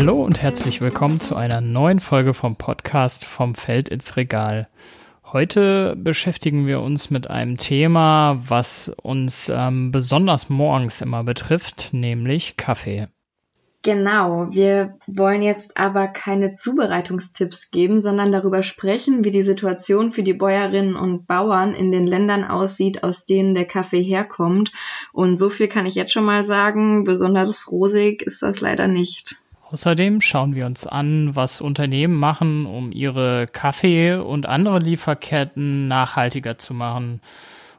Hallo und herzlich willkommen zu einer neuen Folge vom Podcast Vom Feld ins Regal. Heute beschäftigen wir uns mit einem Thema, was uns ähm, besonders morgens immer betrifft, nämlich Kaffee. Genau, wir wollen jetzt aber keine Zubereitungstipps geben, sondern darüber sprechen, wie die Situation für die Bäuerinnen und Bauern in den Ländern aussieht, aus denen der Kaffee herkommt. Und so viel kann ich jetzt schon mal sagen, besonders rosig ist das leider nicht. Außerdem schauen wir uns an, was Unternehmen machen, um ihre Kaffee- und andere Lieferketten nachhaltiger zu machen.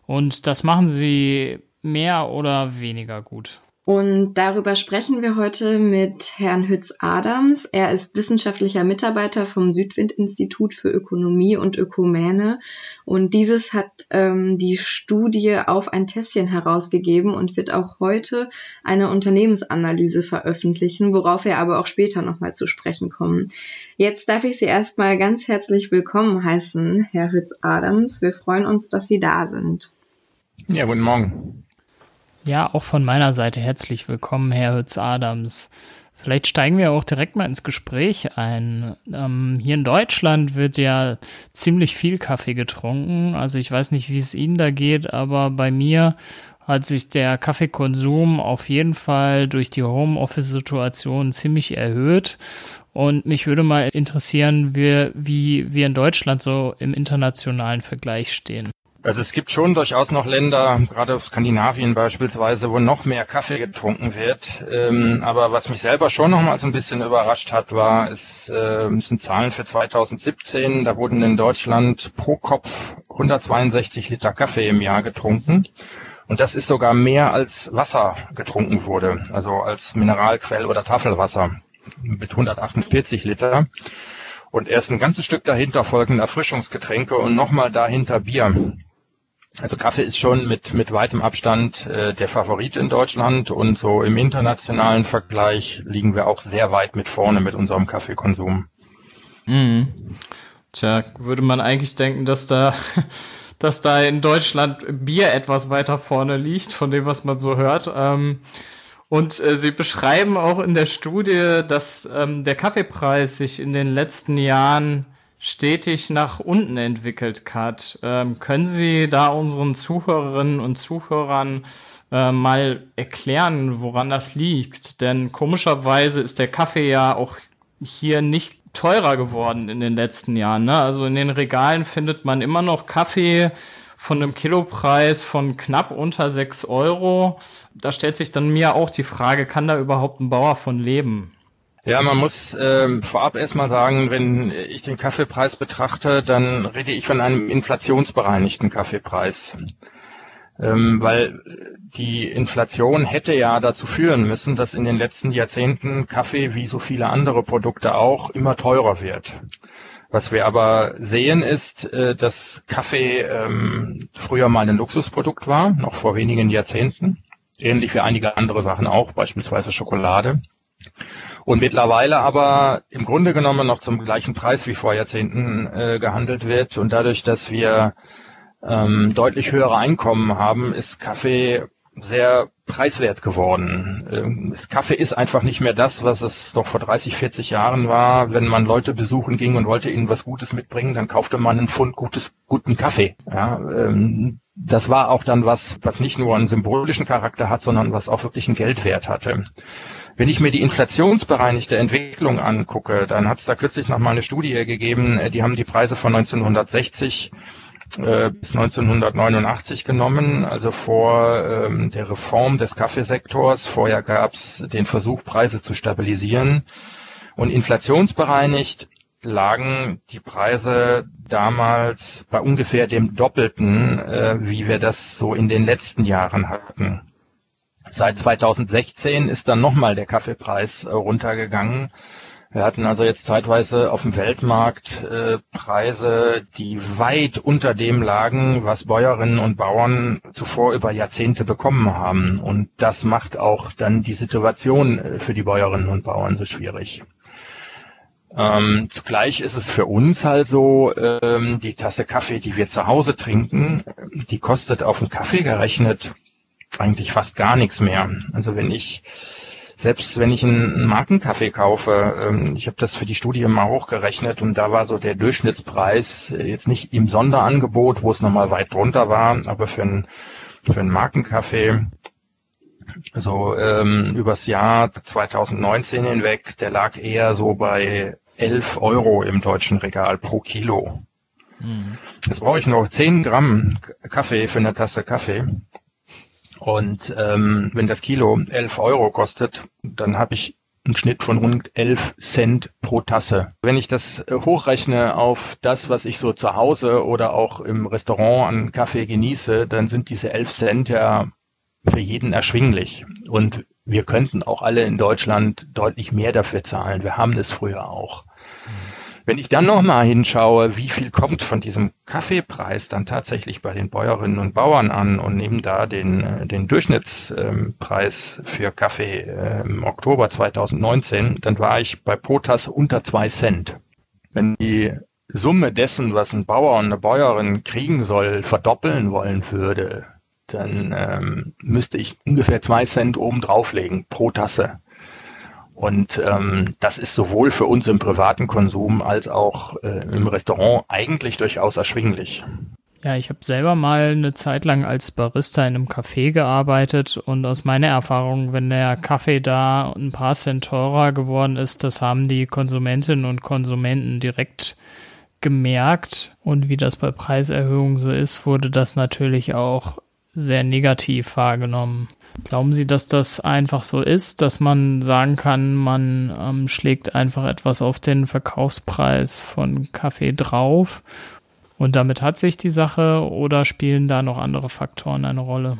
Und das machen sie mehr oder weniger gut. Und darüber sprechen wir heute mit Herrn Hütz-Adams. Er ist wissenschaftlicher Mitarbeiter vom Südwind-Institut für Ökonomie und Ökumäne. Und dieses hat ähm, die Studie auf ein Tässchen herausgegeben und wird auch heute eine Unternehmensanalyse veröffentlichen, worauf wir aber auch später nochmal zu sprechen kommen. Jetzt darf ich Sie erstmal ganz herzlich willkommen heißen, Herr Hütz-Adams. Wir freuen uns, dass Sie da sind. Ja, guten Morgen. Ja, auch von meiner Seite herzlich willkommen, Herr Hütz-Adams. Vielleicht steigen wir auch direkt mal ins Gespräch ein. Ähm, hier in Deutschland wird ja ziemlich viel Kaffee getrunken. Also ich weiß nicht, wie es Ihnen da geht, aber bei mir hat sich der Kaffeekonsum auf jeden Fall durch die Homeoffice-Situation ziemlich erhöht. Und mich würde mal interessieren, wie, wie wir in Deutschland so im internationalen Vergleich stehen. Also es gibt schon durchaus noch Länder, gerade auf Skandinavien beispielsweise, wo noch mehr Kaffee getrunken wird. Ähm, aber was mich selber schon noch mal so ein bisschen überrascht hat, war, es äh, sind Zahlen für 2017. Da wurden in Deutschland pro Kopf 162 Liter Kaffee im Jahr getrunken. Und das ist sogar mehr als Wasser getrunken wurde, also als Mineralquell oder Tafelwasser mit 148 Liter. Und erst ein ganzes Stück dahinter folgen Erfrischungsgetränke und nochmal dahinter Bier. Also Kaffee ist schon mit, mit weitem Abstand äh, der Favorit in Deutschland und so im internationalen Vergleich liegen wir auch sehr weit mit vorne mit unserem Kaffeekonsum. Mhm. Tja, würde man eigentlich denken, dass da, dass da in Deutschland Bier etwas weiter vorne liegt, von dem, was man so hört. Ähm, und äh, Sie beschreiben auch in der Studie, dass ähm, der Kaffeepreis sich in den letzten Jahren stetig nach unten entwickelt, Kat. Ähm, können Sie da unseren Zuhörerinnen und Zuhörern äh, mal erklären, woran das liegt? Denn komischerweise ist der Kaffee ja auch hier nicht teurer geworden in den letzten Jahren. Ne? Also in den Regalen findet man immer noch Kaffee von einem Kilopreis von knapp unter sechs Euro. Da stellt sich dann mir auch die Frage, kann da überhaupt ein Bauer von leben? Ja, man muss ähm, vorab erstmal sagen, wenn ich den Kaffeepreis betrachte, dann rede ich von einem inflationsbereinigten Kaffeepreis. Ähm, weil die Inflation hätte ja dazu führen müssen, dass in den letzten Jahrzehnten Kaffee wie so viele andere Produkte auch immer teurer wird. Was wir aber sehen ist, äh, dass Kaffee ähm, früher mal ein Luxusprodukt war, noch vor wenigen Jahrzehnten, ähnlich wie einige andere Sachen auch, beispielsweise Schokolade und mittlerweile aber im Grunde genommen noch zum gleichen Preis wie vor Jahrzehnten äh, gehandelt wird. Und dadurch, dass wir ähm, deutlich höhere Einkommen haben, ist Kaffee sehr preiswert geworden. Ähm, Kaffee ist einfach nicht mehr das, was es noch vor 30, 40 Jahren war. Wenn man Leute besuchen ging und wollte ihnen was Gutes mitbringen, dann kaufte man einen Pfund gutes, guten Kaffee. Ja, ähm, das war auch dann was, was nicht nur einen symbolischen Charakter hat, sondern was auch wirklich einen Geldwert hatte. Wenn ich mir die inflationsbereinigte Entwicklung angucke, dann hat es da kürzlich noch mal eine Studie gegeben, äh, die haben die Preise von 1960 äh, bis 1989 genommen, also vor ähm, der Reform des Kaffeesektors. Vorher gab es den Versuch, Preise zu stabilisieren. Und inflationsbereinigt lagen die Preise damals bei ungefähr dem Doppelten, äh, wie wir das so in den letzten Jahren hatten. Seit 2016 ist dann nochmal der Kaffeepreis äh, runtergegangen. Wir hatten also jetzt zeitweise auf dem Weltmarkt äh, Preise, die weit unter dem lagen, was Bäuerinnen und Bauern zuvor über Jahrzehnte bekommen haben. Und das macht auch dann die Situation äh, für die Bäuerinnen und Bauern so schwierig. Ähm, zugleich ist es für uns halt so, ähm, die Tasse Kaffee, die wir zu Hause trinken, die kostet auf den Kaffee gerechnet eigentlich fast gar nichts mehr. Also wenn ich selbst wenn ich einen Markenkaffee kaufe, ähm, ich habe das für die Studie mal hochgerechnet und da war so der Durchschnittspreis äh, jetzt nicht im Sonderangebot, wo es nochmal weit drunter war, aber für einen, für einen Markenkaffee so ähm, übers Jahr 2019 hinweg, der lag eher so bei 11 Euro im deutschen Regal pro Kilo. Mhm. Jetzt brauche ich noch 10 Gramm Kaffee für eine Tasse Kaffee. Und ähm, wenn das Kilo 11 Euro kostet, dann habe ich einen Schnitt von rund 11 Cent pro Tasse. Wenn ich das äh, hochrechne auf das, was ich so zu Hause oder auch im Restaurant an Kaffee genieße, dann sind diese 11 Cent ja für jeden erschwinglich. Und wir könnten auch alle in Deutschland deutlich mehr dafür zahlen. Wir haben das früher auch. Wenn ich dann nochmal hinschaue, wie viel kommt von diesem Kaffeepreis dann tatsächlich bei den Bäuerinnen und Bauern an und nehme da den, äh, den Durchschnittspreis für Kaffee im Oktober 2019, dann war ich bei pro unter zwei Cent. Wenn die Summe dessen, was ein Bauer und eine Bäuerin kriegen soll, verdoppeln wollen würde, dann ähm, müsste ich ungefähr zwei Cent oben drauflegen pro Tasse. Und ähm, das ist sowohl für uns im privaten Konsum als auch äh, im Restaurant eigentlich durchaus erschwinglich. Ja, ich habe selber mal eine Zeit lang als Barista in einem Café gearbeitet und aus meiner Erfahrung, wenn der Kaffee da ein paar Cent teurer geworden ist, das haben die Konsumentinnen und Konsumenten direkt gemerkt. Und wie das bei Preiserhöhungen so ist, wurde das natürlich auch sehr negativ wahrgenommen. Glauben Sie, dass das einfach so ist, dass man sagen kann, man ähm, schlägt einfach etwas auf den Verkaufspreis von Kaffee drauf und damit hat sich die Sache oder spielen da noch andere Faktoren eine Rolle?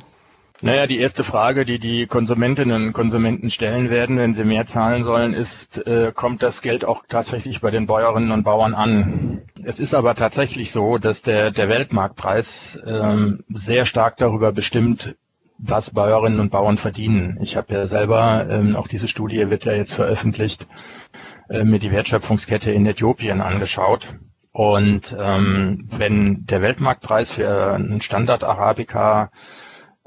Naja, die erste Frage, die die Konsumentinnen und Konsumenten stellen werden, wenn sie mehr zahlen sollen, ist, äh, kommt das Geld auch tatsächlich bei den Bäuerinnen und Bauern an? Es ist aber tatsächlich so, dass der, der Weltmarktpreis ähm, sehr stark darüber bestimmt, was Bäuerinnen und Bauern verdienen. Ich habe ja selber, ähm, auch diese Studie wird ja jetzt veröffentlicht, äh, mir die Wertschöpfungskette in Äthiopien angeschaut. Und ähm, wenn der Weltmarktpreis für einen Standard Arabica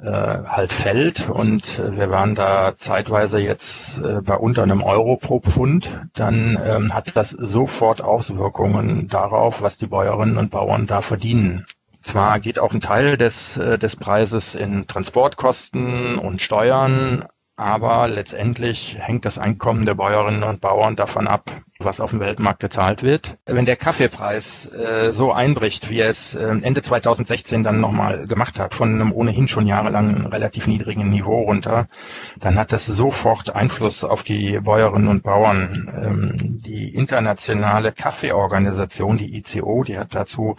äh, halt fällt und äh, wir waren da zeitweise jetzt äh, bei unter einem Euro pro Pfund, dann ähm, hat das sofort Auswirkungen darauf, was die Bäuerinnen und Bauern da verdienen. Zwar geht auch ein Teil des, äh, des Preises in Transportkosten und Steuern, aber letztendlich hängt das Einkommen der Bäuerinnen und Bauern davon ab, was auf dem Weltmarkt gezahlt wird. Wenn der Kaffeepreis äh, so einbricht, wie er es äh, Ende 2016 dann nochmal gemacht hat, von einem ohnehin schon jahrelang relativ niedrigen Niveau runter, dann hat das sofort Einfluss auf die Bäuerinnen und Bauern. Ähm, die internationale Kaffeeorganisation, die ICO, die hat dazu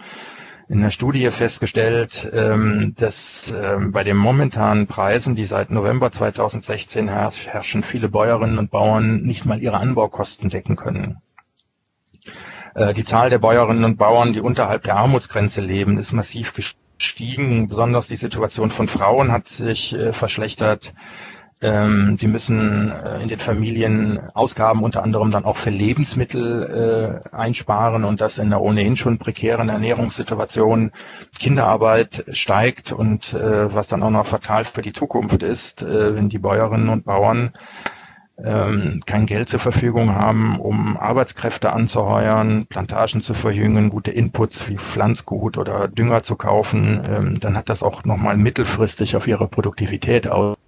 in der Studie festgestellt, ähm, dass ähm, bei den momentanen Preisen, die seit November 2016 herrschen, viele Bäuerinnen und Bauern nicht mal ihre Anbaukosten decken können. Äh, die Zahl der Bäuerinnen und Bauern, die unterhalb der Armutsgrenze leben, ist massiv gestiegen. Besonders die Situation von Frauen hat sich äh, verschlechtert. Ähm, die müssen äh, in den Familien Ausgaben unter anderem dann auch für Lebensmittel äh, einsparen und das in einer ohnehin schon prekären Ernährungssituation. Kinderarbeit steigt und äh, was dann auch noch fatal für die Zukunft ist, äh, wenn die Bäuerinnen und Bauern ähm, kein Geld zur Verfügung haben, um Arbeitskräfte anzuheuern, Plantagen zu verjüngen, gute Inputs wie Pflanzgut oder Dünger zu kaufen, ähm, dann hat das auch nochmal mittelfristig auf ihre Produktivität aus.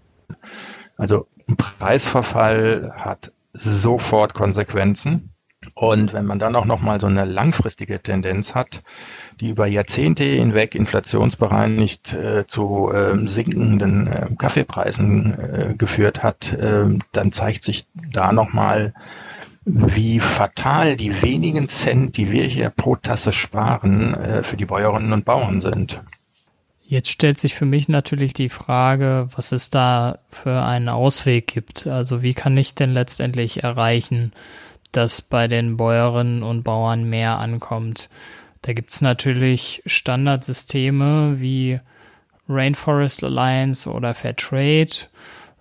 Also ein Preisverfall hat sofort Konsequenzen. Und wenn man dann auch nochmal so eine langfristige Tendenz hat, die über Jahrzehnte hinweg inflationsbereinigt äh, zu äh, sinkenden äh, Kaffeepreisen geführt hat, ähm, dann zeigt sich da nochmal, wie fatal die wenigen Cent, die wir hier pro Tasse sparen, äh, für die Bäuerinnen und Bauern sind. Jetzt stellt sich für mich natürlich die Frage, was es da für einen Ausweg gibt. Also wie kann ich denn letztendlich erreichen, dass bei den Bäuerinnen und Bauern mehr ankommt? Da gibt es natürlich Standardsysteme wie Rainforest Alliance oder Fairtrade.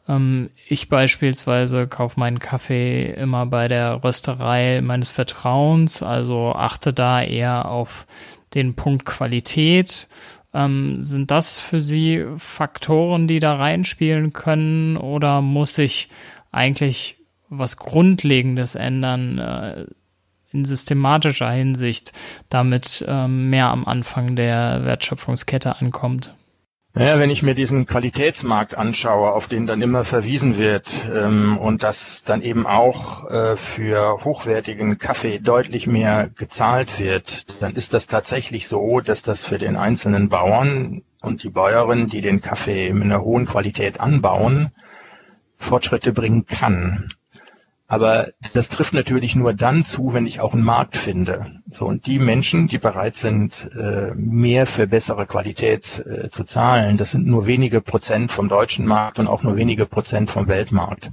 Ähm, ich beispielsweise kaufe meinen Kaffee immer bei der Rösterei meines Vertrauens, also achte da eher auf den Punkt Qualität ähm, sind das für Sie Faktoren, die da reinspielen können oder muss ich eigentlich was Grundlegendes ändern äh, in systematischer Hinsicht, damit ähm, mehr am Anfang der Wertschöpfungskette ankommt? Naja, wenn ich mir diesen Qualitätsmarkt anschaue, auf den dann immer verwiesen wird ähm, und dass dann eben auch äh, für hochwertigen Kaffee deutlich mehr gezahlt wird, dann ist das tatsächlich so, dass das für den einzelnen Bauern und die Bäuerin, die den Kaffee mit einer hohen Qualität anbauen, Fortschritte bringen kann. Aber das trifft natürlich nur dann zu, wenn ich auch einen Markt finde. So und die Menschen, die bereit sind, äh, mehr für bessere Qualität äh, zu zahlen, das sind nur wenige Prozent vom deutschen Markt und auch nur wenige Prozent vom Weltmarkt.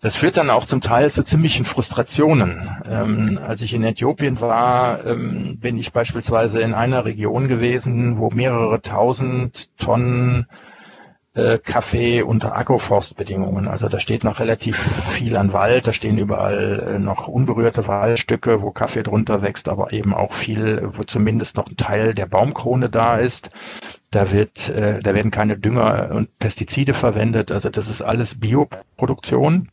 Das führt dann auch zum Teil zu ziemlichen Frustrationen. Ähm, als ich in Äthiopien war, ähm, bin ich beispielsweise in einer Region gewesen, wo mehrere tausend Tonnen äh, Kaffee unter Agroforstbedingungen. Also da steht noch relativ viel an Wald, da stehen überall äh, noch unberührte Waldstücke, wo Kaffee drunter wächst, aber eben auch viel, wo zumindest noch ein Teil der Baumkrone da ist. Da wird, äh, da werden keine Dünger und Pestizide verwendet. Also das ist alles Bioproduktion.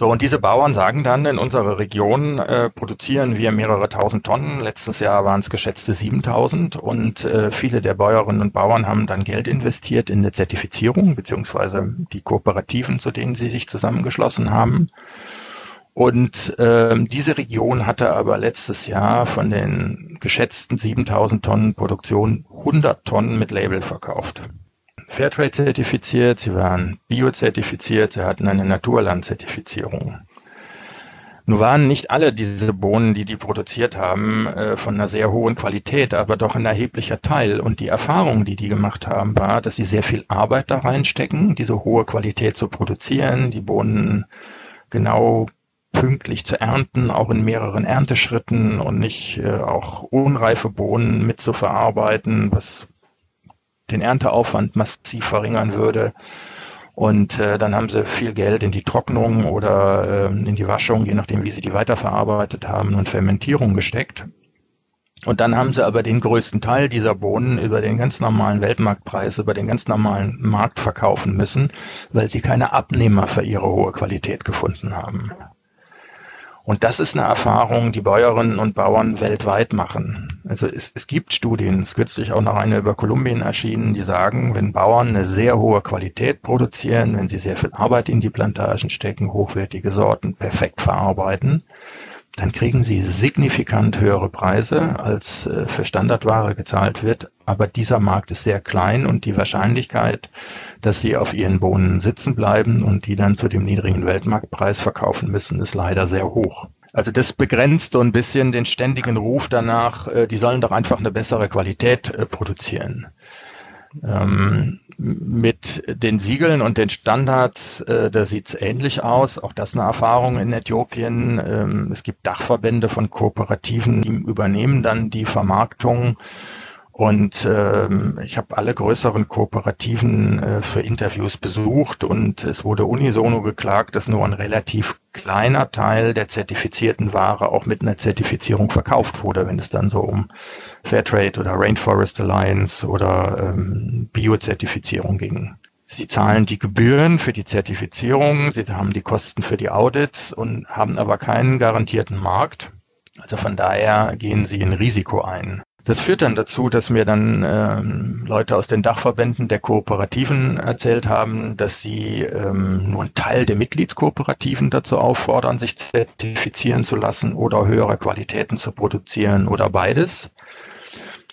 So, und diese Bauern sagen dann, in unserer Region äh, produzieren wir mehrere tausend Tonnen. Letztes Jahr waren es geschätzte 7000 und äh, viele der Bäuerinnen und Bauern haben dann Geld investiert in eine Zertifizierung, beziehungsweise die Kooperativen, zu denen sie sich zusammengeschlossen haben. Und äh, diese Region hatte aber letztes Jahr von den geschätzten 7000 Tonnen Produktion 100 Tonnen mit Label verkauft. Fairtrade zertifiziert, sie waren Bio-zertifiziert, sie hatten eine Naturland-Zertifizierung. Nun waren nicht alle diese Bohnen, die die produziert haben, äh, von einer sehr hohen Qualität, aber doch ein erheblicher Teil. Und die Erfahrung, die die gemacht haben, war, dass sie sehr viel Arbeit da reinstecken, diese hohe Qualität zu produzieren, die Bohnen genau pünktlich zu ernten, auch in mehreren Ernteschritten und nicht äh, auch unreife Bohnen mit zu verarbeiten, was den Ernteaufwand massiv verringern würde. Und äh, dann haben sie viel Geld in die Trocknung oder äh, in die Waschung, je nachdem, wie sie die weiterverarbeitet haben, und Fermentierung gesteckt. Und dann haben sie aber den größten Teil dieser Bohnen über den ganz normalen Weltmarktpreis, über den ganz normalen Markt verkaufen müssen, weil sie keine Abnehmer für ihre hohe Qualität gefunden haben. Und das ist eine Erfahrung, die Bäuerinnen und Bauern weltweit machen. Also es, es gibt Studien, es kürzlich auch noch eine über Kolumbien erschienen, die sagen, wenn Bauern eine sehr hohe Qualität produzieren, wenn sie sehr viel Arbeit in die Plantagen stecken, hochwertige Sorten perfekt verarbeiten, dann kriegen sie signifikant höhere Preise, als äh, für Standardware gezahlt wird. Aber dieser Markt ist sehr klein und die Wahrscheinlichkeit, dass sie auf ihren Bohnen sitzen bleiben und die dann zu dem niedrigen Weltmarktpreis verkaufen müssen, ist leider sehr hoch. Also das begrenzt so ein bisschen den ständigen Ruf danach, äh, die sollen doch einfach eine bessere Qualität äh, produzieren. Ähm, mit den Siegeln und den Standards, äh, da sieht's ähnlich aus. Auch das eine Erfahrung in Äthiopien. Ähm, es gibt Dachverbände von Kooperativen, die übernehmen dann die Vermarktung und ähm, ich habe alle größeren Kooperativen äh, für Interviews besucht und es wurde unisono geklagt, dass nur ein relativ kleiner Teil der zertifizierten Ware auch mit einer Zertifizierung verkauft wurde, wenn es dann so um Fairtrade oder Rainforest Alliance oder ähm, Bio-Zertifizierung ging. Sie zahlen die Gebühren für die Zertifizierung, sie haben die Kosten für die Audits und haben aber keinen garantierten Markt. Also von daher gehen sie ein Risiko ein. Das führt dann dazu, dass mir dann ähm, Leute aus den Dachverbänden der Kooperativen erzählt haben, dass sie ähm, nur einen Teil der Mitgliedskooperativen dazu auffordern, sich zertifizieren zu lassen oder höhere Qualitäten zu produzieren oder beides.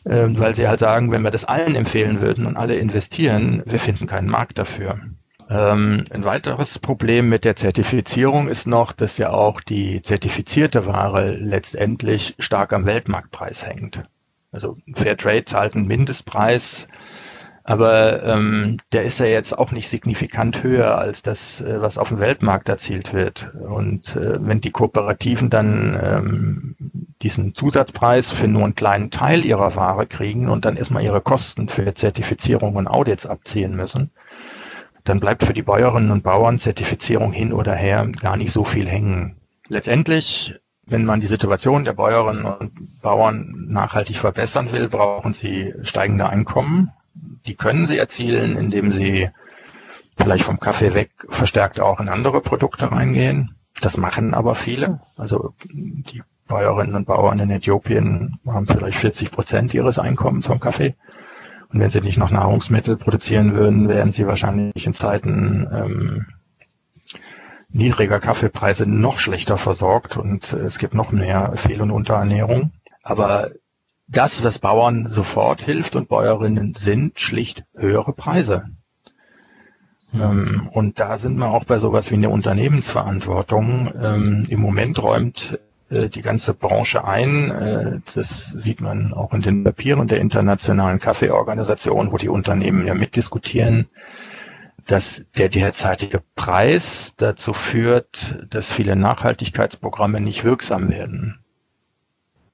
Ähm, weil sie halt sagen, wenn wir das allen empfehlen würden und alle investieren, wir finden keinen Markt dafür. Ähm, ein weiteres Problem mit der Zertifizierung ist noch, dass ja auch die zertifizierte Ware letztendlich stark am Weltmarktpreis hängt. Also Fairtrade zahlt einen Mindestpreis, aber ähm, der ist ja jetzt auch nicht signifikant höher als das, äh, was auf dem Weltmarkt erzielt wird. Und äh, wenn die Kooperativen dann ähm, diesen Zusatzpreis für nur einen kleinen Teil ihrer Ware kriegen und dann erstmal ihre Kosten für Zertifizierung und Audits abziehen müssen, dann bleibt für die Bäuerinnen und Bauern Zertifizierung hin oder her gar nicht so viel hängen. Letztendlich wenn man die Situation der Bäuerinnen und Bauern nachhaltig verbessern will, brauchen sie steigende Einkommen. Die können sie erzielen, indem sie vielleicht vom Kaffee weg verstärkt auch in andere Produkte reingehen. Das machen aber viele. Also die Bäuerinnen und Bauern in Äthiopien haben vielleicht 40 Prozent ihres Einkommens vom Kaffee. Und wenn sie nicht noch Nahrungsmittel produzieren würden, wären sie wahrscheinlich in Zeiten ähm, niedriger Kaffeepreise noch schlechter versorgt und es gibt noch mehr Fehl- und Unterernährung. Aber das, was Bauern sofort hilft und Bäuerinnen sind, schlicht höhere Preise. Mhm. und da sind wir auch bei sowas wie eine Unternehmensverantwortung. Ähm, Im Moment räumt äh, die ganze Branche ein. Äh, das sieht man auch in den Papieren der Internationalen Kaffeeorganisation, wo die Unternehmen ja mitdiskutieren, dass der derzeitige Preis dazu führt, dass viele Nachhaltigkeitsprogramme nicht wirksam werden.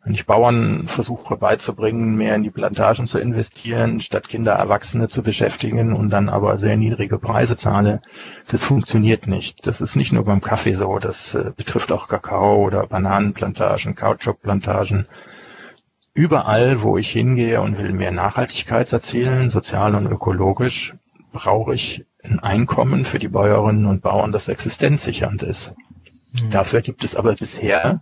Wenn ich Bauern versuche beizubringen, mehr in die Plantagen zu investieren, statt Kinder, Erwachsene zu beschäftigen und dann aber sehr niedrige Preise zahle, das funktioniert nicht. Das ist nicht nur beim Kaffee so, das äh, betrifft auch Kakao oder Bananenplantagen, Kautschukplantagen. Überall, wo ich hingehe und will mehr Nachhaltigkeit erzielen, sozial und ökologisch, brauche ich ein Einkommen für die Bäuerinnen und Bauern, das existenzsichernd ist. Mhm. Dafür gibt es aber bisher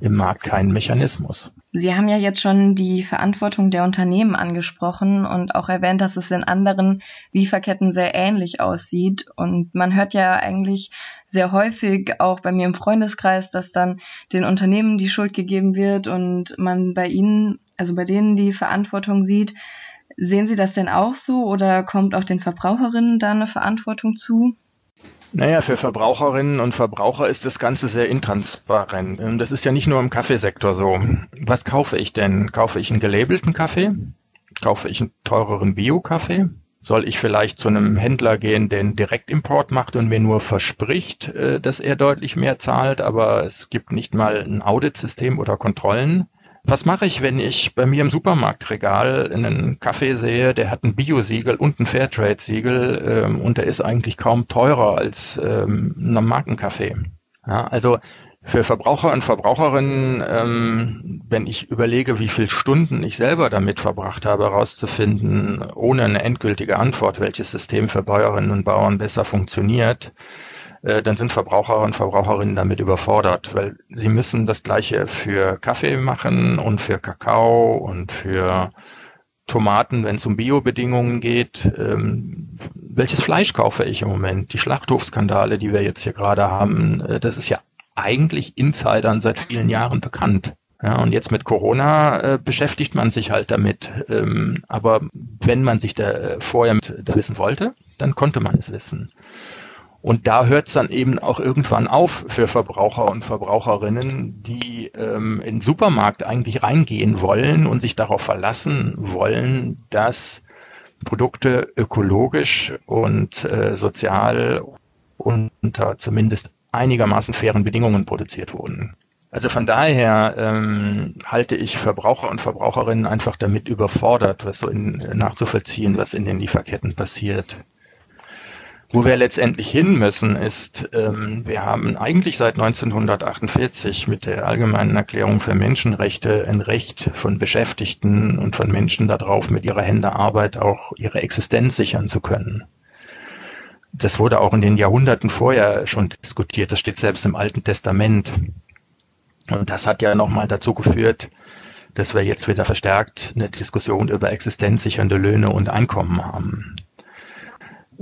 im Markt keinen Mechanismus. Sie haben ja jetzt schon die Verantwortung der Unternehmen angesprochen und auch erwähnt, dass es in anderen Lieferketten sehr ähnlich aussieht. Und man hört ja eigentlich sehr häufig auch bei mir im Freundeskreis, dass dann den Unternehmen die Schuld gegeben wird und man bei ihnen, also bei denen die Verantwortung sieht. Sehen Sie das denn auch so oder kommt auch den Verbraucherinnen da eine Verantwortung zu? Naja, für Verbraucherinnen und Verbraucher ist das Ganze sehr intransparent. Ähm, das ist ja nicht nur im Kaffeesektor so. Was kaufe ich denn? Kaufe ich einen gelabelten Kaffee? Kaufe ich einen teureren Bio-Kaffee? Soll ich vielleicht zu einem Händler gehen, der einen Direktimport macht und mir nur verspricht, äh, dass er deutlich mehr zahlt, aber es gibt nicht mal ein Auditsystem oder Kontrollen? Was mache ich, wenn ich bei mir im Supermarktregal einen Kaffee sehe, der hat ein Bio-Siegel und ein Fairtrade-Siegel ähm, und der ist eigentlich kaum teurer als ähm, ein Markenkaffee? Ja, also für Verbraucher und Verbraucherinnen, ähm, wenn ich überlege, wie viele Stunden ich selber damit verbracht habe, herauszufinden, ohne eine endgültige Antwort, welches System für Bäuerinnen und Bauern besser funktioniert, äh, dann sind Verbraucher und Verbraucherinnen damit überfordert, weil sie müssen das gleiche für Kaffee machen und für Kakao und für Tomaten, wenn es um Biobedingungen geht. Ähm, welches Fleisch kaufe ich im Moment? Die Schlachthofskandale, die wir jetzt hier gerade haben, äh, das ist ja eigentlich Insidern seit vielen Jahren bekannt. Ja, und jetzt mit Corona äh, beschäftigt man sich halt damit. Ähm, aber wenn man sich da äh, vorher mit, da wissen wollte, dann konnte man es wissen. Und da hört es dann eben auch irgendwann auf für Verbraucher und Verbraucherinnen, die ähm, in den Supermarkt eigentlich reingehen wollen und sich darauf verlassen wollen, dass Produkte ökologisch und äh, sozial unter zumindest einigermaßen fairen Bedingungen produziert wurden. Also von daher ähm, halte ich Verbraucher und Verbraucherinnen einfach damit überfordert, was so in, nachzuvollziehen, was in den Lieferketten passiert. Wo wir letztendlich hin müssen, ist, ähm, wir haben eigentlich seit 1948 mit der Allgemeinen Erklärung für Menschenrechte ein Recht von Beschäftigten und von Menschen darauf, mit ihrer Hände Arbeit auch ihre Existenz sichern zu können. Das wurde auch in den Jahrhunderten vorher schon diskutiert. Das steht selbst im Alten Testament. Und das hat ja nochmal dazu geführt, dass wir jetzt wieder verstärkt eine Diskussion über existenzsichernde Löhne und Einkommen haben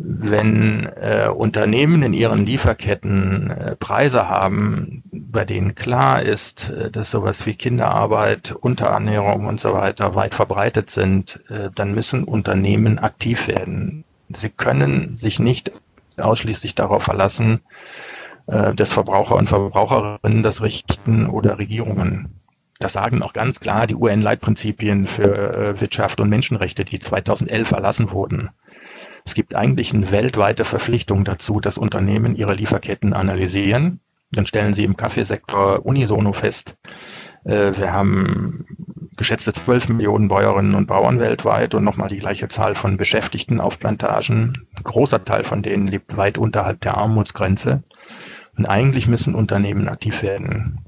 wenn äh, Unternehmen in ihren Lieferketten äh, Preise haben, bei denen klar ist, äh, dass sowas wie Kinderarbeit, Unterernährung und so weiter weit verbreitet sind, äh, dann müssen Unternehmen aktiv werden. Sie können sich nicht ausschließlich darauf verlassen, äh, dass Verbraucher und Verbraucherinnen das richten oder Regierungen. Das sagen auch ganz klar die UN-Leitprinzipien für äh, Wirtschaft und Menschenrechte, die 2011 erlassen wurden. Es gibt eigentlich eine weltweite Verpflichtung dazu, dass Unternehmen ihre Lieferketten analysieren. Dann stellen sie im Kaffeesektor unisono fest, äh, wir haben geschätzte 12 Millionen Bäuerinnen und Bauern weltweit und nochmal die gleiche Zahl von Beschäftigten auf Plantagen. Ein großer Teil von denen lebt weit unterhalb der Armutsgrenze. Und eigentlich müssen Unternehmen aktiv werden.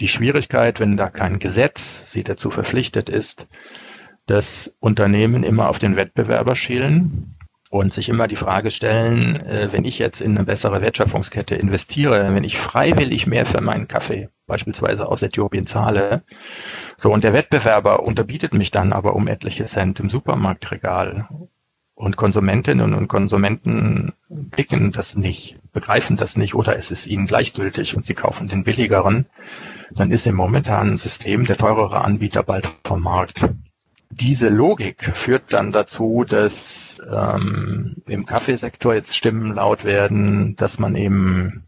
Die Schwierigkeit, wenn da kein Gesetz sie dazu verpflichtet ist, dass Unternehmen immer auf den Wettbewerber schielen und sich immer die Frage stellen, äh, wenn ich jetzt in eine bessere Wertschöpfungskette investiere, wenn ich freiwillig mehr für meinen Kaffee beispielsweise aus Äthiopien zahle, so und der Wettbewerber unterbietet mich dann aber um etliche Cent im Supermarktregal. Und Konsumentinnen und Konsumenten blicken das nicht, begreifen das nicht oder es ist ihnen gleichgültig und sie kaufen den billigeren, dann ist im momentanen System der teurere Anbieter bald vom Markt diese Logik führt dann dazu, dass ähm, im Kaffeesektor jetzt Stimmen laut werden, dass man eben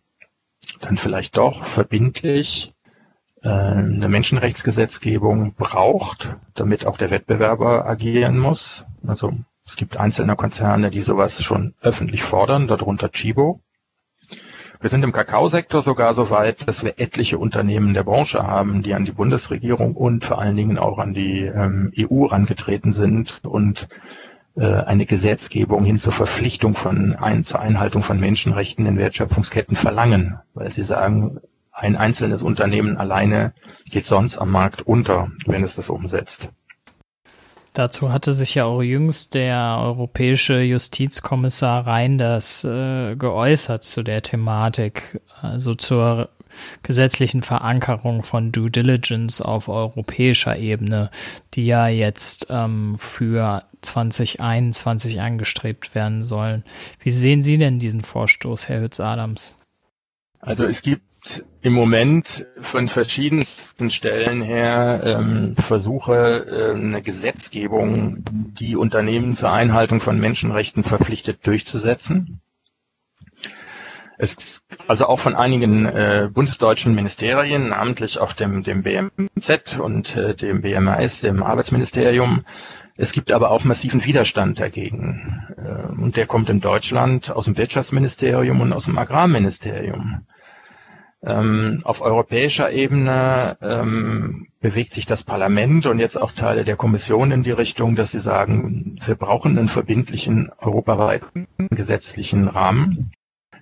dann vielleicht doch verbindlich äh, eine Menschenrechtsgesetzgebung braucht, damit auch der Wettbewerber agieren muss. Also es gibt einzelne Konzerne, die sowas schon öffentlich fordern, darunter Chibo. Wir sind im Kakaosektor sogar so weit, dass wir etliche Unternehmen der Branche haben, die an die Bundesregierung und vor allen Dingen auch an die ähm, EU rangetreten sind und äh, eine Gesetzgebung hin zur Verpflichtung von ein, zur Einhaltung von Menschenrechten in Wertschöpfungsketten verlangen, weil sie sagen, ein einzelnes Unternehmen alleine geht sonst am Markt unter, wenn es das umsetzt. Dazu hatte sich ja auch jüngst der europäische Justizkommissar Reinders äh, geäußert zu der Thematik, also zur gesetzlichen Verankerung von Due Diligence auf europäischer Ebene, die ja jetzt ähm, für 2021 angestrebt werden sollen. Wie sehen Sie denn diesen Vorstoß, Herr Hütz-Adams? Also es gibt im Moment von verschiedensten Stellen her ähm, Versuche, äh, eine Gesetzgebung, die Unternehmen zur Einhaltung von Menschenrechten verpflichtet, durchzusetzen. Es, also auch von einigen äh, bundesdeutschen Ministerien, namentlich auch dem, dem BMZ und äh, dem BMAS, dem Arbeitsministerium. Es gibt aber auch massiven Widerstand dagegen. Äh, und der kommt in Deutschland aus dem Wirtschaftsministerium und aus dem Agrarministerium. Ähm, auf europäischer Ebene ähm, bewegt sich das Parlament und jetzt auch Teile der Kommission in die Richtung, dass sie sagen, wir brauchen einen verbindlichen europaweiten gesetzlichen Rahmen.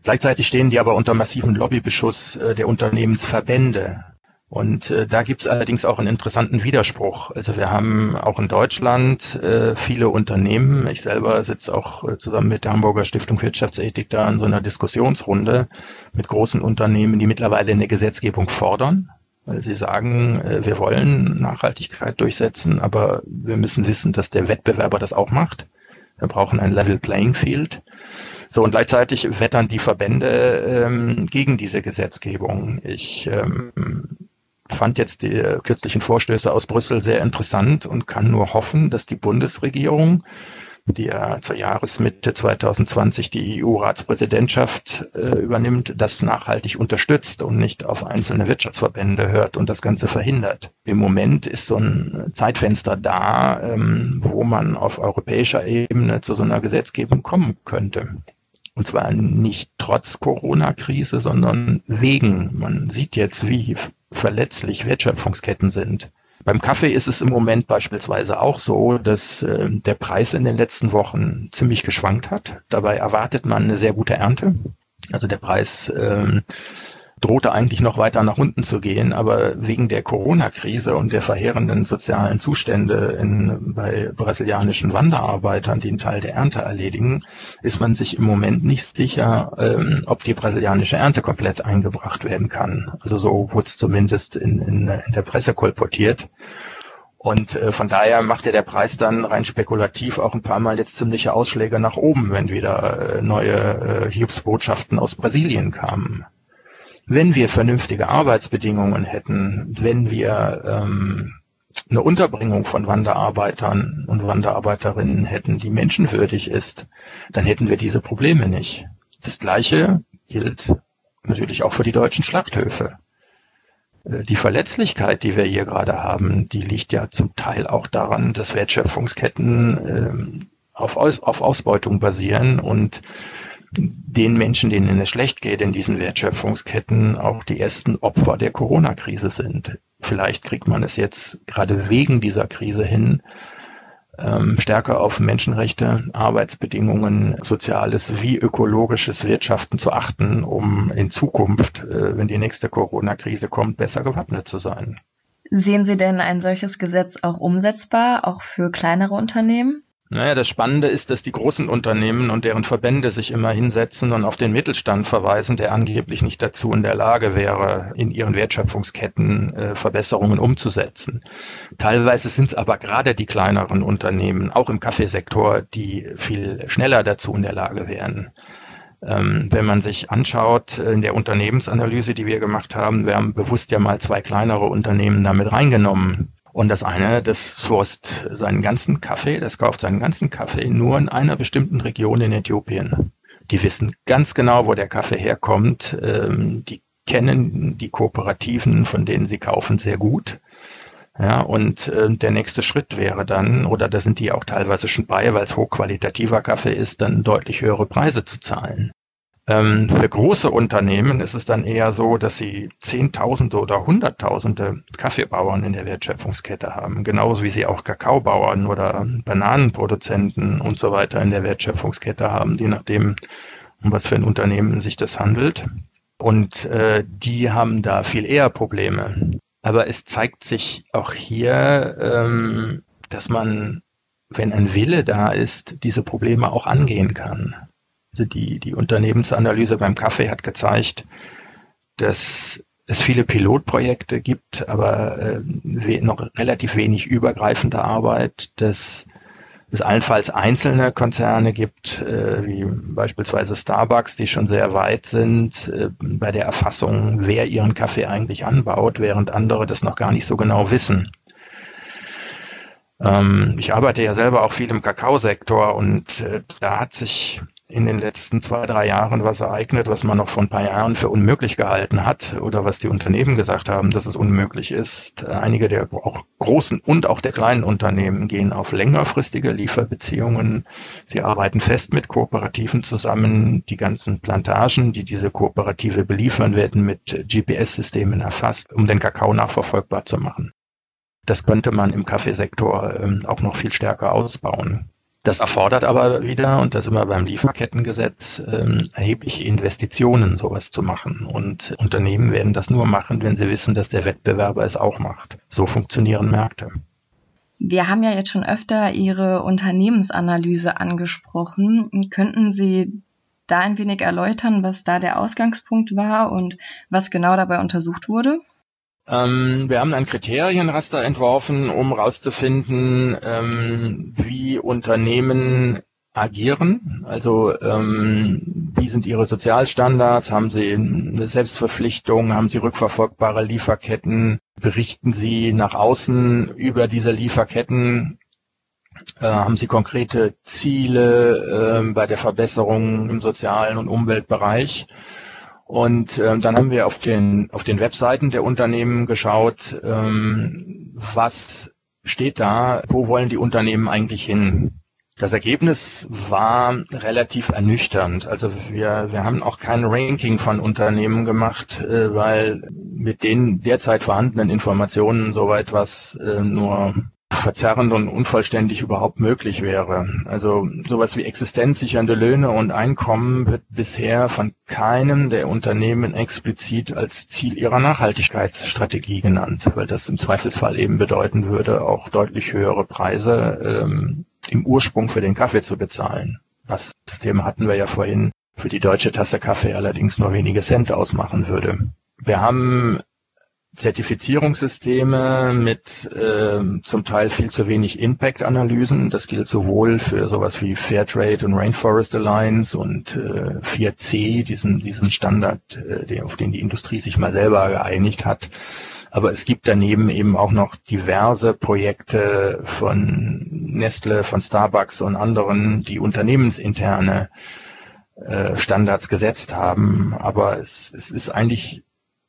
Gleichzeitig stehen die aber unter massiven Lobbybeschuss äh, der Unternehmensverbände. Und äh, da gibt es allerdings auch einen interessanten Widerspruch. Also wir haben auch in Deutschland äh, viele Unternehmen. Ich selber sitze auch äh, zusammen mit der Hamburger Stiftung Wirtschaftsethik da in so einer Diskussionsrunde mit großen Unternehmen, die mittlerweile eine Gesetzgebung fordern, weil sie sagen, äh, wir wollen Nachhaltigkeit durchsetzen, aber wir müssen wissen, dass der Wettbewerber das auch macht. Wir brauchen ein Level Playing Field. So, und gleichzeitig wettern die Verbände ähm, gegen diese Gesetzgebung. Ich ähm, fand jetzt die kürzlichen Vorstöße aus Brüssel sehr interessant und kann nur hoffen, dass die Bundesregierung, die ja zur Jahresmitte 2020 die EU-Ratspräsidentschaft äh, übernimmt, das nachhaltig unterstützt und nicht auf einzelne Wirtschaftsverbände hört und das Ganze verhindert. Im Moment ist so ein Zeitfenster da, ähm, wo man auf europäischer Ebene zu so einer Gesetzgebung kommen könnte. Und zwar nicht trotz Corona-Krise, sondern wegen. Man sieht jetzt, wie verletzlich Wertschöpfungsketten sind. Beim Kaffee ist es im Moment beispielsweise auch so, dass äh, der Preis in den letzten Wochen ziemlich geschwankt hat. Dabei erwartet man eine sehr gute Ernte. Also der Preis ähm, drohte eigentlich noch weiter nach unten zu gehen, aber wegen der Corona-Krise und der verheerenden sozialen Zustände in, bei brasilianischen Wanderarbeitern, die einen Teil der Ernte erledigen, ist man sich im Moment nicht sicher, ähm, ob die brasilianische Ernte komplett eingebracht werden kann. Also so wurde es zumindest in, in, in der Presse kolportiert. Und äh, von daher machte der Preis dann rein spekulativ auch ein paar Mal jetzt ziemliche Ausschläge nach oben, wenn wieder äh, neue äh, Hilfsbotschaften aus Brasilien kamen wenn wir vernünftige Arbeitsbedingungen hätten, wenn wir ähm, eine Unterbringung von Wanderarbeitern und Wanderarbeiterinnen hätten, die menschenwürdig ist, dann hätten wir diese Probleme nicht. Das Gleiche gilt natürlich auch für die deutschen Schlachthöfe. Äh, die Verletzlichkeit, die wir hier gerade haben, die liegt ja zum Teil auch daran, dass Wertschöpfungsketten ähm, auf, Aus auf Ausbeutung basieren und den Menschen, denen es schlecht geht in diesen Wertschöpfungsketten, auch die ersten Opfer der Corona-Krise sind. Vielleicht kriegt man es jetzt gerade wegen dieser Krise hin, ähm, stärker auf Menschenrechte, Arbeitsbedingungen, soziales wie ökologisches Wirtschaften zu achten, um in Zukunft, äh, wenn die nächste Corona-Krise kommt, besser gewappnet zu sein. Sehen Sie denn ein solches Gesetz auch umsetzbar, auch für kleinere Unternehmen? Naja, das Spannende ist, dass die großen Unternehmen und deren Verbände sich immer hinsetzen und auf den Mittelstand verweisen, der angeblich nicht dazu in der Lage wäre, in ihren Wertschöpfungsketten äh, Verbesserungen umzusetzen. Teilweise sind es aber gerade die kleineren Unternehmen, auch im Kaffeesektor, die viel schneller dazu in der Lage wären. Ähm, wenn man sich anschaut, in der Unternehmensanalyse, die wir gemacht haben, wir haben bewusst ja mal zwei kleinere Unternehmen damit reingenommen und das eine, das sourced seinen ganzen Kaffee, das kauft seinen ganzen Kaffee nur in einer bestimmten Region in Äthiopien. Die wissen ganz genau, wo der Kaffee herkommt. Ähm, die kennen die Kooperativen, von denen sie kaufen, sehr gut. Ja, und äh, der nächste Schritt wäre dann, oder da sind die auch teilweise schon bei, weil es hochqualitativer Kaffee ist, dann deutlich höhere Preise zu zahlen. Ähm, für große Unternehmen ist es dann eher so, dass sie Zehntausende oder Hunderttausende Kaffeebauern in der Wertschöpfungskette haben, genauso wie sie auch Kakaobauern oder Bananenproduzenten und so weiter in der Wertschöpfungskette haben, je nachdem, um was für ein Unternehmen sich das handelt. Und äh, die haben da viel eher Probleme. Aber es zeigt sich auch hier, ähm, dass man, wenn ein Wille da ist, diese Probleme auch angehen kann. Also die, die Unternehmensanalyse beim Kaffee hat gezeigt, dass es viele Pilotprojekte gibt, aber äh, noch relativ wenig übergreifende Arbeit, dass es allenfalls einzelne Konzerne gibt, äh, wie beispielsweise Starbucks, die schon sehr weit sind äh, bei der Erfassung, wer ihren Kaffee eigentlich anbaut, während andere das noch gar nicht so genau wissen. Ähm, ich arbeite ja selber auch viel im Kakaosektor und äh, da hat sich in den letzten zwei, drei Jahren was ereignet, was man noch vor ein paar Jahren für unmöglich gehalten hat oder was die Unternehmen gesagt haben, dass es unmöglich ist. Einige der auch großen und auch der kleinen Unternehmen gehen auf längerfristige Lieferbeziehungen. Sie arbeiten fest mit Kooperativen zusammen. Die ganzen Plantagen, die diese Kooperative beliefern, werden mit GPS-Systemen erfasst, um den Kakao nachverfolgbar zu machen. Das könnte man im Kaffeesektor ähm, auch noch viel stärker ausbauen. Das erfordert aber wieder, und das immer beim Lieferkettengesetz, ähm, erhebliche Investitionen, sowas zu machen. Und Unternehmen werden das nur machen, wenn sie wissen, dass der Wettbewerber es auch macht. So funktionieren Märkte. Wir haben ja jetzt schon öfter Ihre Unternehmensanalyse angesprochen. Könnten Sie da ein wenig erläutern, was da der Ausgangspunkt war und was genau dabei untersucht wurde? Ähm, wir haben ein Kriterienraster entworfen, um herauszufinden, ähm, wie Unternehmen agieren. Also ähm, wie sind ihre Sozialstandards? Haben sie eine Selbstverpflichtung? Haben sie rückverfolgbare Lieferketten? Berichten sie nach außen über diese Lieferketten? Äh, haben sie konkrete Ziele äh, bei der Verbesserung im sozialen und Umweltbereich? Und ähm, dann haben wir auf den, auf den Webseiten der Unternehmen geschaut, ähm, was steht da, wo wollen die Unternehmen eigentlich hin? Das Ergebnis war relativ ernüchternd. Also wir, wir haben auch kein Ranking von Unternehmen gemacht, äh, weil mit den derzeit vorhandenen Informationen soweit was äh, nur verzerrend und unvollständig überhaupt möglich wäre. Also sowas wie existenzsichernde Löhne und Einkommen wird bisher von keinem der Unternehmen explizit als Ziel ihrer Nachhaltigkeitsstrategie genannt, weil das im Zweifelsfall eben bedeuten würde, auch deutlich höhere Preise ähm, im Ursprung für den Kaffee zu bezahlen. Das System hatten wir ja vorhin für die deutsche Tasse Kaffee allerdings nur wenige Cent ausmachen würde. Wir haben Zertifizierungssysteme mit äh, zum Teil viel zu wenig Impact-Analysen. Das gilt sowohl für sowas wie Fairtrade und Rainforest Alliance und äh, 4C, diesen, diesen Standard, äh, den, auf den die Industrie sich mal selber geeinigt hat. Aber es gibt daneben eben auch noch diverse Projekte von Nestle, von Starbucks und anderen, die unternehmensinterne äh, Standards gesetzt haben. Aber es, es ist eigentlich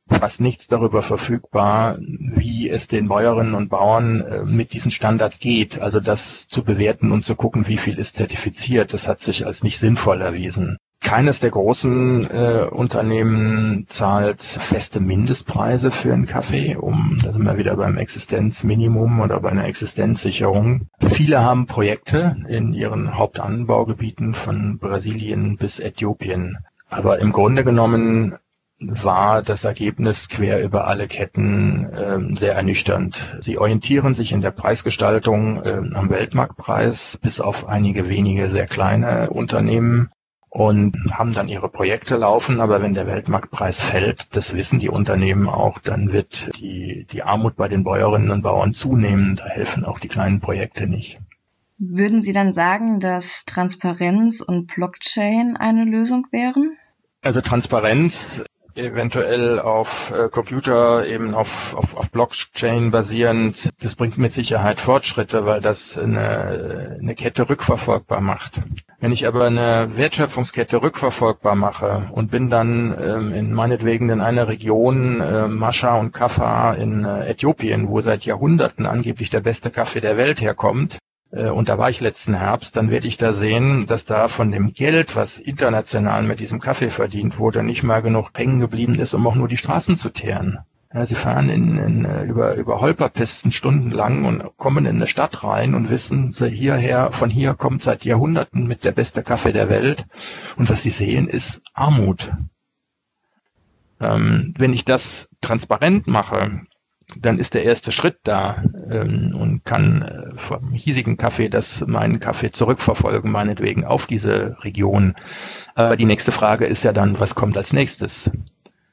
fast nichts darüber verfügbar, wie es den Bäuerinnen und Bauern äh, mit diesen Standards geht. Also das zu bewerten und zu gucken, wie viel ist zertifiziert, das hat sich als nicht sinnvoll erwiesen. Keines der großen äh, Unternehmen zahlt feste Mindestpreise für einen Kaffee, um, da sind wir wieder beim Existenzminimum oder bei einer Existenzsicherung. Viele haben Projekte in ihren Hauptanbaugebieten von Brasilien bis Äthiopien. Aber im Grunde genommen war das Ergebnis quer über alle Ketten äh, sehr ernüchternd. Sie orientieren sich in der Preisgestaltung äh, am Weltmarktpreis bis auf einige wenige sehr kleine Unternehmen und haben dann ihre Projekte laufen. Aber wenn der Weltmarktpreis fällt, das wissen die Unternehmen auch, dann wird die, die Armut bei den Bäuerinnen und Bauern zunehmen. Da helfen auch die kleinen Projekte nicht. Würden Sie dann sagen, dass Transparenz und Blockchain eine Lösung wären? Also Transparenz eventuell auf äh, Computer, eben auf, auf, auf Blockchain basierend, das bringt mit Sicherheit Fortschritte, weil das eine, eine Kette rückverfolgbar macht. Wenn ich aber eine Wertschöpfungskette rückverfolgbar mache und bin dann ähm, in meinetwegen in einer Region, äh, Mascha und Kaffa in äh, Äthiopien, wo seit Jahrhunderten angeblich der beste Kaffee der Welt herkommt, und da war ich letzten Herbst, dann werde ich da sehen, dass da von dem Geld, was international mit diesem Kaffee verdient wurde, nicht mal genug hängen geblieben ist, um auch nur die Straßen zu teeren. Ja, sie fahren in, in, äh, über, über Holperpisten stundenlang und kommen in eine Stadt rein und wissen, sie hierher, von hier kommt seit Jahrhunderten mit der beste Kaffee der Welt. Und was sie sehen, ist Armut. Ähm, wenn ich das transparent mache, dann ist der erste Schritt da ähm, und kann äh, vom hiesigen Kaffee das meinen Kaffee zurückverfolgen, meinetwegen auf diese Region. Aber die nächste Frage ist ja dann, was kommt als nächstes?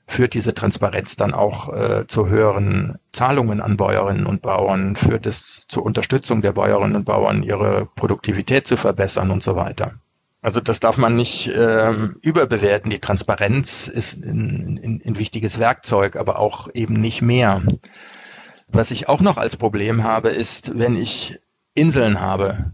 Führt diese Transparenz dann auch äh, zu höheren Zahlungen an Bäuerinnen und Bauern? Führt es zur Unterstützung der Bäuerinnen und Bauern, ihre Produktivität zu verbessern und so weiter? Also das darf man nicht ähm, überbewerten. Die Transparenz ist ein, ein, ein wichtiges Werkzeug, aber auch eben nicht mehr. Was ich auch noch als Problem habe, ist, wenn ich Inseln habe.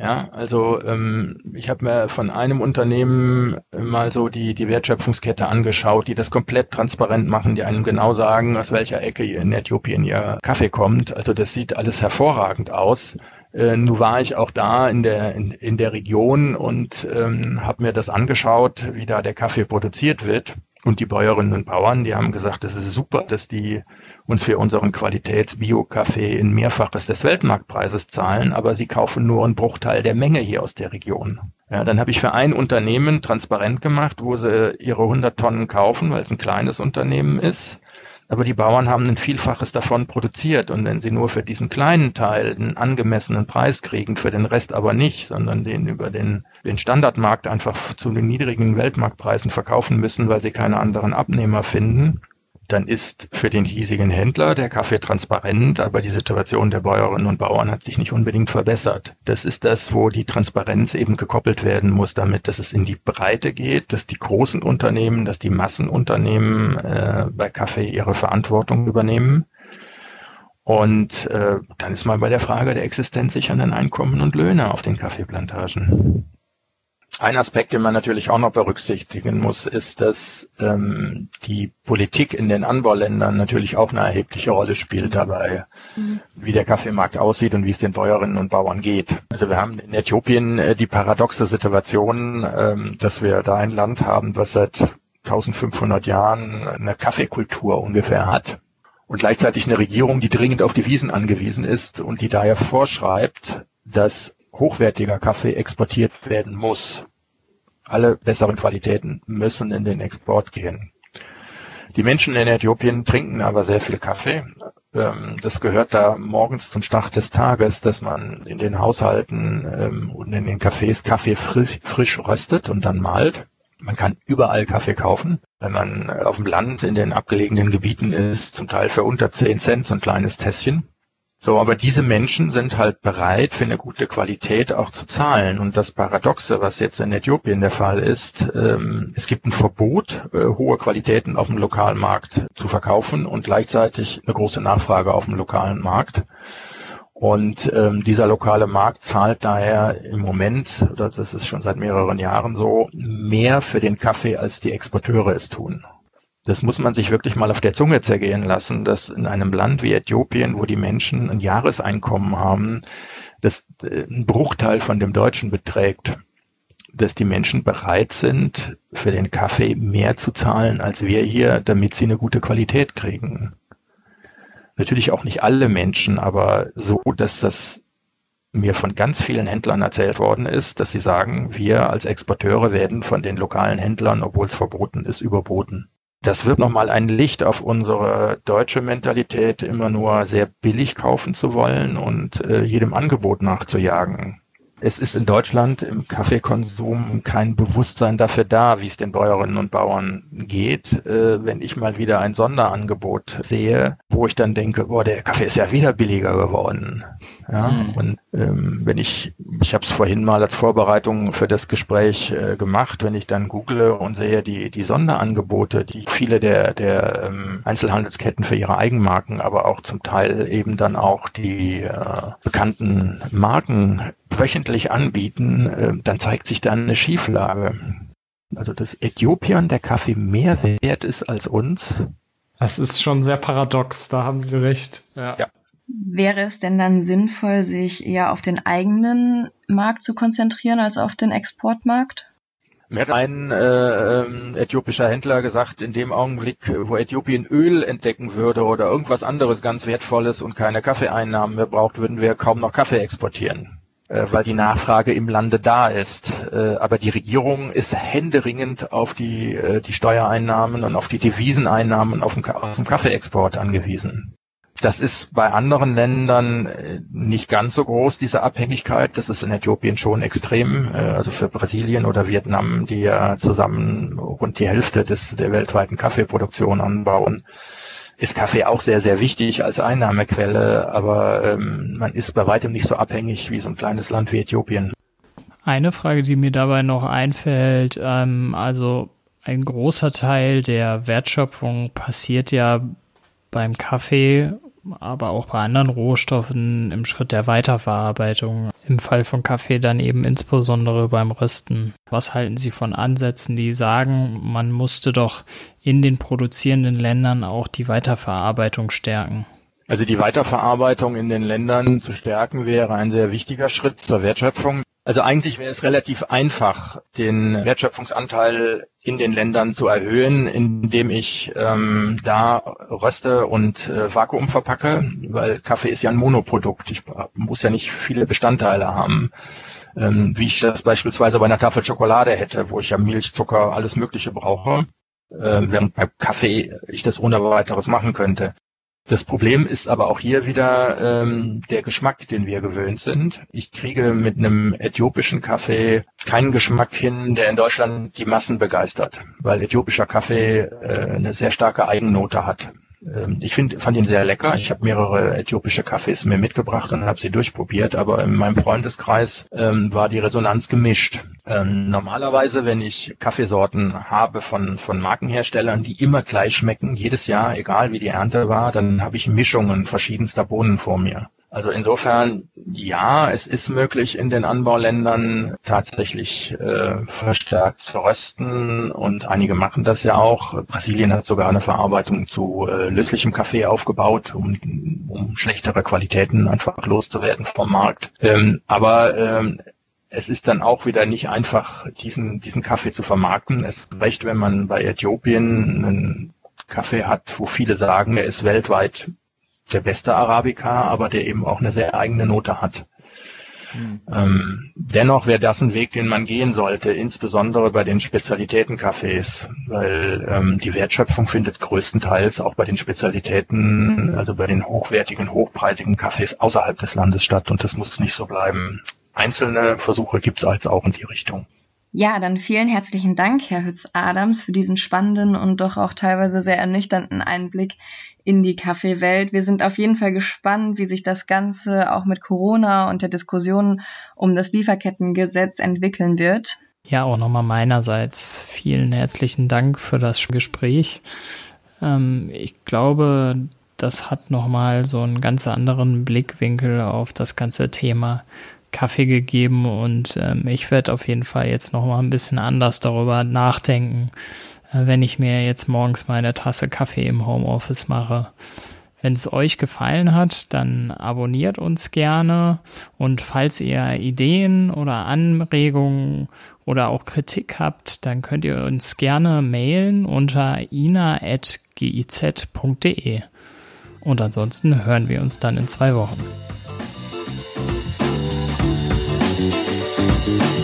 Ja, also ähm, ich habe mir von einem Unternehmen mal so die, die Wertschöpfungskette angeschaut, die das komplett transparent machen, die einem genau sagen, aus welcher Ecke in Äthiopien ihr Kaffee kommt. Also das sieht alles hervorragend aus. Äh, nun war ich auch da in der, in, in der Region und ähm, habe mir das angeschaut, wie da der Kaffee produziert wird. Und die Bäuerinnen und Bauern, die haben gesagt, das ist super, dass die uns für unseren Qualitäts-Bio-Kaffee in Mehrfaches des Weltmarktpreises zahlen, aber sie kaufen nur einen Bruchteil der Menge hier aus der Region. Ja, dann habe ich für ein Unternehmen transparent gemacht, wo sie ihre 100 Tonnen kaufen, weil es ein kleines Unternehmen ist aber die Bauern haben ein Vielfaches davon produziert. Und wenn sie nur für diesen kleinen Teil einen angemessenen Preis kriegen, für den Rest aber nicht, sondern den über den, den Standardmarkt einfach zu den niedrigen Weltmarktpreisen verkaufen müssen, weil sie keine anderen Abnehmer finden, dann ist für den hiesigen Händler der Kaffee transparent, aber die Situation der Bäuerinnen und Bauern hat sich nicht unbedingt verbessert. Das ist das, wo die Transparenz eben gekoppelt werden muss, damit dass es in die Breite geht, dass die großen Unternehmen, dass die Massenunternehmen äh, bei Kaffee ihre Verantwortung übernehmen. Und äh, dann ist man bei der Frage der existenzsichernden Einkommen und Löhne auf den Kaffeeplantagen. Ein Aspekt, den man natürlich auch noch berücksichtigen muss, ist, dass ähm, die Politik in den Anbauländern natürlich auch eine erhebliche Rolle spielt dabei, mhm. wie der Kaffeemarkt aussieht und wie es den Bäuerinnen und Bauern geht. Also wir haben in Äthiopien äh, die paradoxe Situation, ähm, dass wir da ein Land haben, was seit 1500 Jahren eine Kaffeekultur ungefähr hat und gleichzeitig eine Regierung, die dringend auf die Wiesen angewiesen ist und die daher vorschreibt, dass hochwertiger Kaffee exportiert werden muss. Alle besseren Qualitäten müssen in den Export gehen. Die Menschen in Äthiopien trinken aber sehr viel Kaffee. Ähm, das gehört da morgens zum Start des Tages, dass man in den Haushalten ähm, und in den Cafés Kaffee frisch, frisch röstet und dann malt. Man kann überall Kaffee kaufen. Wenn man auf dem Land in den abgelegenen Gebieten ist, zum Teil für unter 10 Cent so ein kleines Tässchen. So, aber diese Menschen sind halt bereit, für eine gute Qualität auch zu zahlen. Und das Paradoxe, was jetzt in Äthiopien der Fall ist, ähm, es gibt ein Verbot, äh, hohe Qualitäten auf dem lokalen Markt zu verkaufen und gleichzeitig eine große Nachfrage auf dem lokalen Markt. Und ähm, dieser lokale Markt zahlt daher im Moment, oder das ist schon seit mehreren Jahren so, mehr für den Kaffee, als die Exporteure es tun. Das muss man sich wirklich mal auf der Zunge zergehen lassen, dass in einem Land wie Äthiopien, wo die Menschen ein Jahreseinkommen haben, das äh, ein Bruchteil von dem Deutschen beträgt, dass die Menschen bereit sind, für den Kaffee mehr zu zahlen als wir hier, damit sie eine gute Qualität kriegen. Natürlich auch nicht alle Menschen, aber so, dass das mir von ganz vielen Händlern erzählt worden ist, dass sie sagen, wir als Exporteure werden von den lokalen Händlern, obwohl es verboten ist, überboten. Das wird nochmal ein Licht auf unsere deutsche Mentalität, immer nur sehr billig kaufen zu wollen und äh, jedem Angebot nachzujagen es ist in Deutschland im Kaffeekonsum kein Bewusstsein dafür da, wie es den Bäuerinnen und Bauern geht. Äh, wenn ich mal wieder ein Sonderangebot sehe, wo ich dann denke, boah, der Kaffee ist ja wieder billiger geworden. Ja, mhm. und ähm, wenn ich, ich habe es vorhin mal als Vorbereitung für das Gespräch äh, gemacht, wenn ich dann google und sehe die, die Sonderangebote, die viele der, der ähm, Einzelhandelsketten für ihre Eigenmarken, aber auch zum Teil eben dann auch die äh, bekannten Marken wöchentlich anbieten, äh, dann zeigt sich da eine Schieflage. Also dass Äthiopien der Kaffee mehr wert ist als uns. Das ist schon sehr paradox, da haben Sie recht. Ja. ja. Wäre es denn dann sinnvoll, sich eher auf den eigenen Markt zu konzentrieren als auf den Exportmarkt? Mir hat ein äh, ähm, äthiopischer Händler gesagt, in dem Augenblick, wo Äthiopien Öl entdecken würde oder irgendwas anderes ganz Wertvolles und keine Kaffeeeinnahmen mehr braucht, würden wir kaum noch Kaffee exportieren weil die Nachfrage im Lande da ist. Äh, aber die Regierung ist händeringend auf die, äh, die Steuereinnahmen und auf die Deviseneinnahmen auf dem, aus dem Kaffeeexport angewiesen. Das ist bei anderen Ländern nicht ganz so groß, diese Abhängigkeit. Das ist in Äthiopien schon extrem. Also für Brasilien oder Vietnam, die ja zusammen rund die Hälfte des, der weltweiten Kaffeeproduktion anbauen, ist Kaffee auch sehr, sehr wichtig als Einnahmequelle, aber ähm, man ist bei weitem nicht so abhängig wie so ein kleines Land wie Äthiopien. Eine Frage, die mir dabei noch einfällt, ähm, also ein großer Teil der Wertschöpfung passiert ja beim Kaffee aber auch bei anderen Rohstoffen im Schritt der Weiterverarbeitung. Im Fall von Kaffee dann eben insbesondere beim Rösten. Was halten Sie von Ansätzen, die sagen, man musste doch in den produzierenden Ländern auch die Weiterverarbeitung stärken? Also die Weiterverarbeitung in den Ländern zu stärken wäre ein sehr wichtiger Schritt zur Wertschöpfung. Also eigentlich wäre es relativ einfach, den Wertschöpfungsanteil in den Ländern zu erhöhen, indem ich ähm, da röste und äh, Vakuum verpacke, weil Kaffee ist ja ein Monoprodukt. Ich muss ja nicht viele Bestandteile haben, ähm, wie ich das beispielsweise bei einer Tafel Schokolade hätte, wo ich ja Milch, Zucker, alles Mögliche brauche. Äh, während bei Kaffee ich das ohne weiteres machen könnte. Das Problem ist aber auch hier wieder ähm, der Geschmack, den wir gewöhnt sind. Ich kriege mit einem äthiopischen Kaffee keinen Geschmack hin, der in Deutschland die Massen begeistert, weil äthiopischer Kaffee äh, eine sehr starke Eigennote hat. Ähm, ich find, fand ihn sehr lecker. Ich habe mehrere äthiopische Kaffees mir mitgebracht und habe sie durchprobiert, aber in meinem Freundeskreis ähm, war die Resonanz gemischt. Ähm, normalerweise, wenn ich Kaffeesorten habe von, von Markenherstellern, die immer gleich schmecken, jedes Jahr, egal wie die Ernte war, dann habe ich Mischungen verschiedenster Bohnen vor mir. Also insofern, ja, es ist möglich in den Anbauländern tatsächlich äh, verstärkt zu rösten und einige machen das ja auch. Brasilien hat sogar eine Verarbeitung zu äh, löslichem Kaffee aufgebaut, um, um schlechtere Qualitäten einfach loszuwerden vom Markt. Ähm, aber ähm, es ist dann auch wieder nicht einfach, diesen, diesen Kaffee zu vermarkten. Es reicht, wenn man bei Äthiopien einen Kaffee hat, wo viele sagen, er ist weltweit der beste Arabica, aber der eben auch eine sehr eigene Note hat. Mhm. Ähm, dennoch wäre das ein Weg, den man gehen sollte, insbesondere bei den Spezialitätencafés, weil ähm, die Wertschöpfung findet größtenteils auch bei den Spezialitäten, also bei den hochwertigen, hochpreisigen Cafés außerhalb des Landes statt und das muss nicht so bleiben. Einzelne Versuche gibt es als auch in die Richtung. Ja, dann vielen herzlichen Dank, Herr Hütz-Adams, für diesen spannenden und doch auch teilweise sehr ernüchternden Einblick in die Kaffeewelt. Wir sind auf jeden Fall gespannt, wie sich das Ganze auch mit Corona und der Diskussion um das Lieferkettengesetz entwickeln wird. Ja, auch nochmal meinerseits vielen herzlichen Dank für das Gespräch. Ähm, ich glaube, das hat nochmal so einen ganz anderen Blickwinkel auf das ganze Thema Kaffee gegeben und ähm, ich werde auf jeden Fall jetzt nochmal ein bisschen anders darüber nachdenken, äh, wenn ich mir jetzt morgens meine Tasse Kaffee im Homeoffice mache. Wenn es euch gefallen hat, dann abonniert uns gerne und falls ihr Ideen oder Anregungen oder auch Kritik habt, dann könnt ihr uns gerne mailen unter ina.giz.de. Und ansonsten hören wir uns dann in zwei Wochen. Thank you.